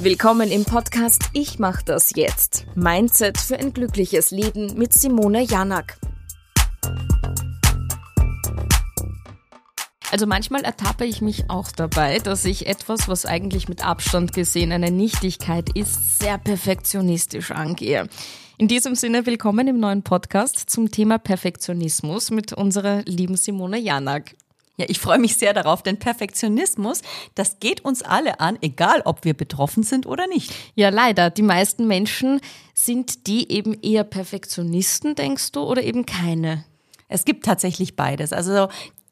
Willkommen im Podcast Ich mach das jetzt. Mindset für ein glückliches Leben mit Simone Janak. Also manchmal ertappe ich mich auch dabei, dass ich etwas, was eigentlich mit Abstand gesehen eine Nichtigkeit ist, sehr perfektionistisch angehe. In diesem Sinne willkommen im neuen Podcast zum Thema Perfektionismus mit unserer lieben Simone Janak. Ja, ich freue mich sehr darauf, denn Perfektionismus, das geht uns alle an, egal ob wir betroffen sind oder nicht. Ja, leider. Die meisten Menschen sind die eben eher Perfektionisten, denkst du, oder eben keine? Es gibt tatsächlich beides. Also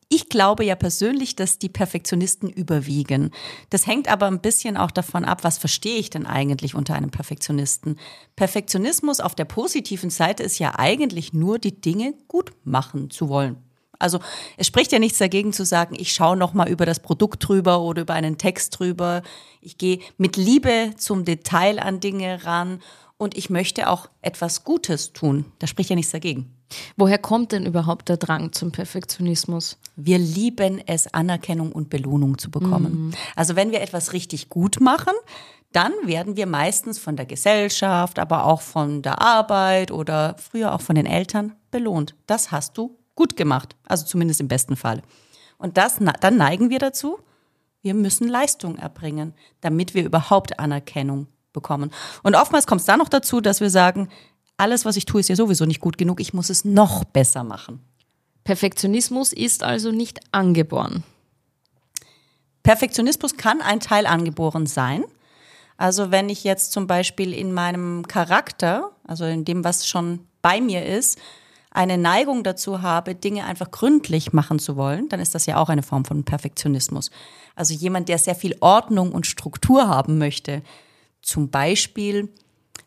ich glaube ja persönlich, dass die Perfektionisten überwiegen. Das hängt aber ein bisschen auch davon ab, was verstehe ich denn eigentlich unter einem Perfektionisten? Perfektionismus auf der positiven Seite ist ja eigentlich nur die Dinge gut machen zu wollen. Also es spricht ja nichts dagegen zu sagen, ich schaue noch mal über das Produkt drüber oder über einen Text drüber. Ich gehe mit Liebe zum Detail an Dinge ran und ich möchte auch etwas Gutes tun. Da spricht ja nichts dagegen. Woher kommt denn überhaupt der Drang zum Perfektionismus? Wir lieben es, Anerkennung und Belohnung zu bekommen. Mhm. Also wenn wir etwas richtig gut machen, dann werden wir meistens von der Gesellschaft, aber auch von der Arbeit oder früher auch von den Eltern belohnt. Das hast du gut gemacht, also zumindest im besten Fall. Und das, dann neigen wir dazu, wir müssen Leistung erbringen, damit wir überhaupt Anerkennung bekommen. Und oftmals kommt es da noch dazu, dass wir sagen, alles, was ich tue, ist ja sowieso nicht gut genug, ich muss es noch besser machen. Perfektionismus ist also nicht angeboren. Perfektionismus kann ein Teil angeboren sein. Also wenn ich jetzt zum Beispiel in meinem Charakter, also in dem, was schon bei mir ist, eine Neigung dazu habe, Dinge einfach gründlich machen zu wollen, dann ist das ja auch eine Form von Perfektionismus. Also jemand, der sehr viel Ordnung und Struktur haben möchte. Zum Beispiel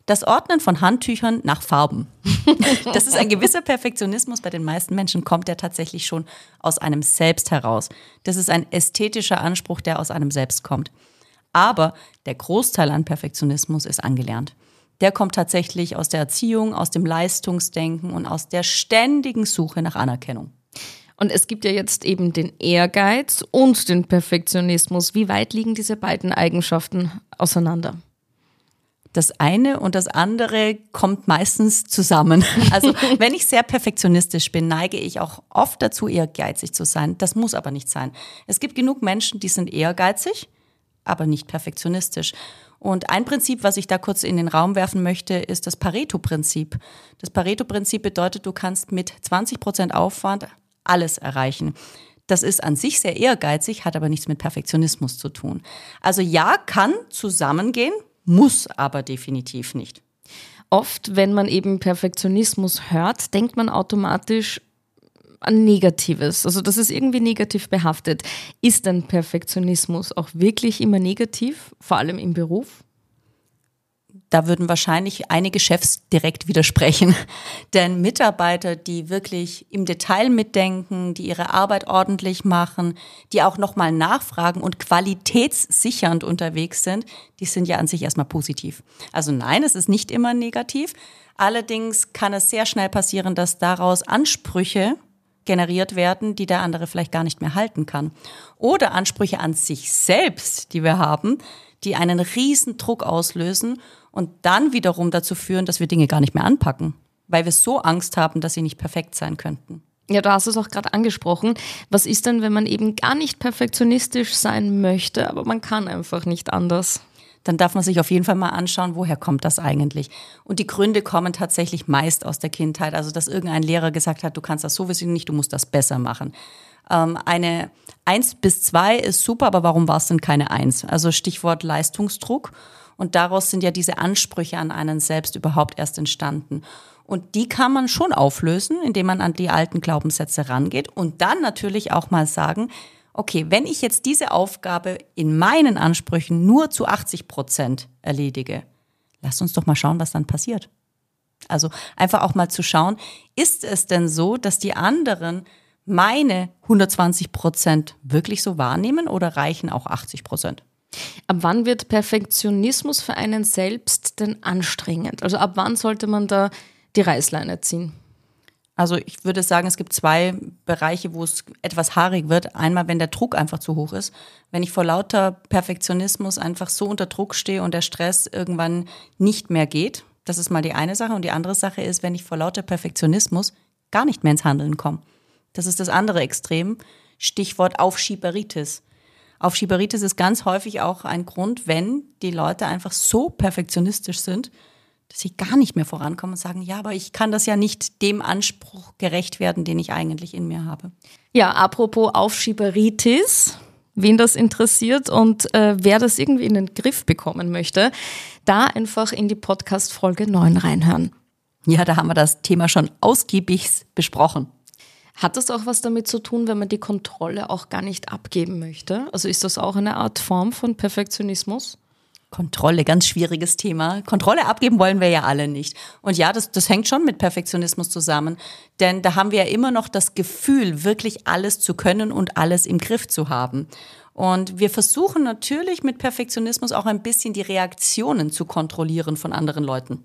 das Ordnen von Handtüchern nach Farben. Das ist ein gewisser Perfektionismus. Bei den meisten Menschen kommt der tatsächlich schon aus einem Selbst heraus. Das ist ein ästhetischer Anspruch, der aus einem Selbst kommt. Aber der Großteil an Perfektionismus ist angelernt der kommt tatsächlich aus der Erziehung, aus dem Leistungsdenken und aus der ständigen Suche nach Anerkennung. Und es gibt ja jetzt eben den Ehrgeiz und den Perfektionismus. Wie weit liegen diese beiden Eigenschaften auseinander? Das eine und das andere kommt meistens zusammen. Also wenn ich sehr perfektionistisch bin, neige ich auch oft dazu, ehrgeizig zu sein. Das muss aber nicht sein. Es gibt genug Menschen, die sind ehrgeizig, aber nicht perfektionistisch. Und ein Prinzip, was ich da kurz in den Raum werfen möchte, ist das Pareto-Prinzip. Das Pareto-Prinzip bedeutet, du kannst mit 20 Prozent Aufwand alles erreichen. Das ist an sich sehr ehrgeizig, hat aber nichts mit Perfektionismus zu tun. Also ja, kann zusammengehen, muss aber definitiv nicht. Oft, wenn man eben Perfektionismus hört, denkt man automatisch, an Negatives. Also das ist irgendwie negativ behaftet. Ist denn Perfektionismus auch wirklich immer negativ, vor allem im Beruf? Da würden wahrscheinlich einige Chefs direkt widersprechen. Denn Mitarbeiter, die wirklich im Detail mitdenken, die ihre Arbeit ordentlich machen, die auch nochmal nachfragen und qualitätssichernd unterwegs sind, die sind ja an sich erstmal positiv. Also nein, es ist nicht immer negativ. Allerdings kann es sehr schnell passieren, dass daraus Ansprüche generiert werden, die der andere vielleicht gar nicht mehr halten kann. Oder Ansprüche an sich selbst, die wir haben, die einen riesen Druck auslösen und dann wiederum dazu führen, dass wir Dinge gar nicht mehr anpacken, weil wir so Angst haben, dass sie nicht perfekt sein könnten. Ja, du hast es auch gerade angesprochen. Was ist denn, wenn man eben gar nicht perfektionistisch sein möchte, aber man kann einfach nicht anders? Dann darf man sich auf jeden Fall mal anschauen, woher kommt das eigentlich. Und die Gründe kommen tatsächlich meist aus der Kindheit. Also, dass irgendein Lehrer gesagt hat, du kannst das sowieso nicht, du musst das besser machen. Ähm, eine eins bis zwei ist super, aber warum war es denn keine eins? Also Stichwort Leistungsdruck. Und daraus sind ja diese Ansprüche an einen selbst überhaupt erst entstanden. Und die kann man schon auflösen, indem man an die alten Glaubenssätze rangeht und dann natürlich auch mal sagen, okay, wenn ich jetzt diese Aufgabe in meinen Ansprüchen nur zu 80 Prozent erledige, lass uns doch mal schauen, was dann passiert. Also einfach auch mal zu schauen, ist es denn so, dass die anderen meine 120 Prozent wirklich so wahrnehmen oder reichen auch 80 Prozent? Ab wann wird Perfektionismus für einen selbst denn anstrengend? Also ab wann sollte man da die Reißleine ziehen? Also ich würde sagen, es gibt zwei Bereiche, wo es etwas haarig wird. Einmal, wenn der Druck einfach zu hoch ist. Wenn ich vor lauter Perfektionismus einfach so unter Druck stehe und der Stress irgendwann nicht mehr geht. Das ist mal die eine Sache. Und die andere Sache ist, wenn ich vor lauter Perfektionismus gar nicht mehr ins Handeln komme. Das ist das andere Extrem. Stichwort Aufschieberitis. Aufschieberitis ist ganz häufig auch ein Grund, wenn die Leute einfach so perfektionistisch sind, dass sie gar nicht mehr vorankommen und sagen, ja, aber ich kann das ja nicht dem Anspruch gerecht werden, den ich eigentlich in mir habe. Ja, apropos Aufschieberitis, wen das interessiert und äh, wer das irgendwie in den Griff bekommen möchte, da einfach in die Podcast Folge 9 reinhören. Ja, da haben wir das Thema schon ausgiebig besprochen. Hat das auch was damit zu tun, wenn man die Kontrolle auch gar nicht abgeben möchte? Also ist das auch eine Art Form von Perfektionismus? Kontrolle, ganz schwieriges Thema. Kontrolle abgeben wollen wir ja alle nicht. Und ja, das, das hängt schon mit Perfektionismus zusammen. Denn da haben wir ja immer noch das Gefühl, wirklich alles zu können und alles im Griff zu haben. Und wir versuchen natürlich mit Perfektionismus auch ein bisschen die Reaktionen zu kontrollieren von anderen Leuten.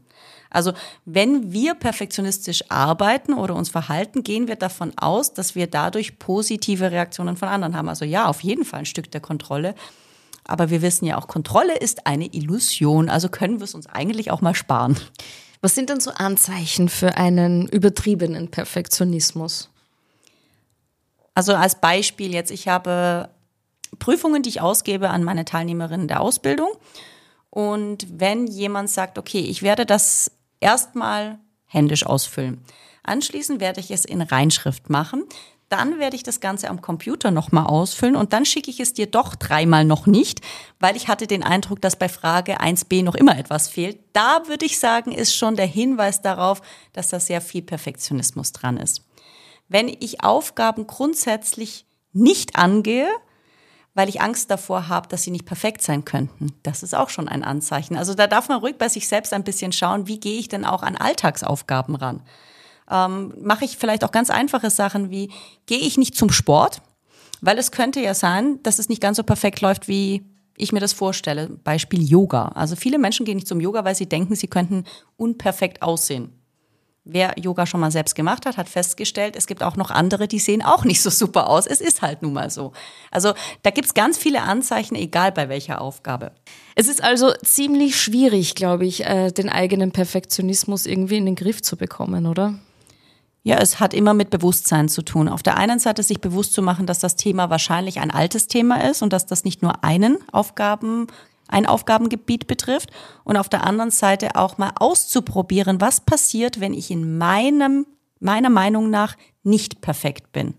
Also wenn wir perfektionistisch arbeiten oder uns verhalten, gehen wir davon aus, dass wir dadurch positive Reaktionen von anderen haben. Also ja, auf jeden Fall ein Stück der Kontrolle. Aber wir wissen ja auch, Kontrolle ist eine Illusion, also können wir es uns eigentlich auch mal sparen. Was sind denn so Anzeichen für einen übertriebenen Perfektionismus? Also als Beispiel jetzt, ich habe Prüfungen, die ich ausgebe an meine Teilnehmerinnen der Ausbildung. Und wenn jemand sagt, okay, ich werde das erstmal händisch ausfüllen. Anschließend werde ich es in Reinschrift machen, dann werde ich das Ganze am Computer nochmal ausfüllen und dann schicke ich es dir doch dreimal noch nicht, weil ich hatte den Eindruck, dass bei Frage 1b noch immer etwas fehlt. Da würde ich sagen, ist schon der Hinweis darauf, dass da sehr viel Perfektionismus dran ist. Wenn ich Aufgaben grundsätzlich nicht angehe, weil ich Angst davor habe, dass sie nicht perfekt sein könnten. Das ist auch schon ein Anzeichen. Also da darf man ruhig bei sich selbst ein bisschen schauen, wie gehe ich denn auch an Alltagsaufgaben ran ähm, mache ich vielleicht auch ganz einfache Sachen wie, gehe ich nicht zum Sport, weil es könnte ja sein, dass es nicht ganz so perfekt läuft, wie ich mir das vorstelle. Beispiel Yoga. Also viele Menschen gehen nicht zum Yoga, weil sie denken, sie könnten unperfekt aussehen. Wer Yoga schon mal selbst gemacht hat, hat festgestellt, es gibt auch noch andere, die sehen auch nicht so super aus. Es ist halt nun mal so. Also da gibt's ganz viele Anzeichen, egal bei welcher Aufgabe. Es ist also ziemlich schwierig, glaube ich, äh, den eigenen Perfektionismus irgendwie in den Griff zu bekommen, oder? Ja, es hat immer mit Bewusstsein zu tun. Auf der einen Seite sich bewusst zu machen, dass das Thema wahrscheinlich ein altes Thema ist und dass das nicht nur einen Aufgaben, ein Aufgabengebiet betrifft. Und auf der anderen Seite auch mal auszuprobieren, was passiert, wenn ich in meinem, meiner Meinung nach nicht perfekt bin.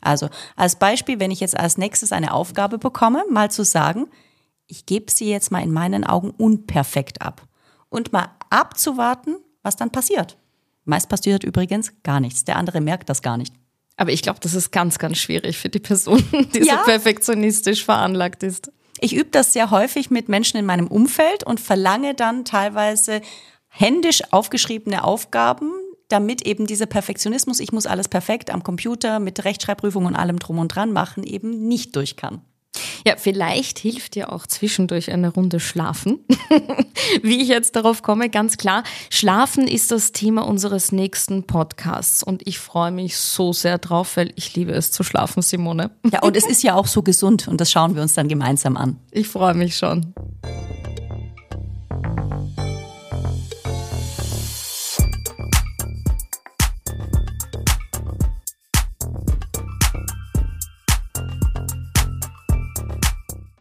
Also als Beispiel, wenn ich jetzt als nächstes eine Aufgabe bekomme, mal zu sagen, ich gebe sie jetzt mal in meinen Augen unperfekt ab und mal abzuwarten, was dann passiert. Meist passiert übrigens gar nichts. Der andere merkt das gar nicht. Aber ich glaube, das ist ganz, ganz schwierig für die Person, die ja. so perfektionistisch veranlagt ist. Ich übe das sehr häufig mit Menschen in meinem Umfeld und verlange dann teilweise händisch aufgeschriebene Aufgaben, damit eben dieser Perfektionismus, ich muss alles perfekt am Computer mit Rechtschreibprüfung und allem drum und dran machen, eben nicht durch kann. Ja, vielleicht hilft dir auch zwischendurch eine Runde Schlafen. Wie ich jetzt darauf komme, ganz klar, Schlafen ist das Thema unseres nächsten Podcasts und ich freue mich so sehr drauf, weil ich liebe es zu schlafen, Simone. Ja, und es ist ja auch so gesund und das schauen wir uns dann gemeinsam an. Ich freue mich schon.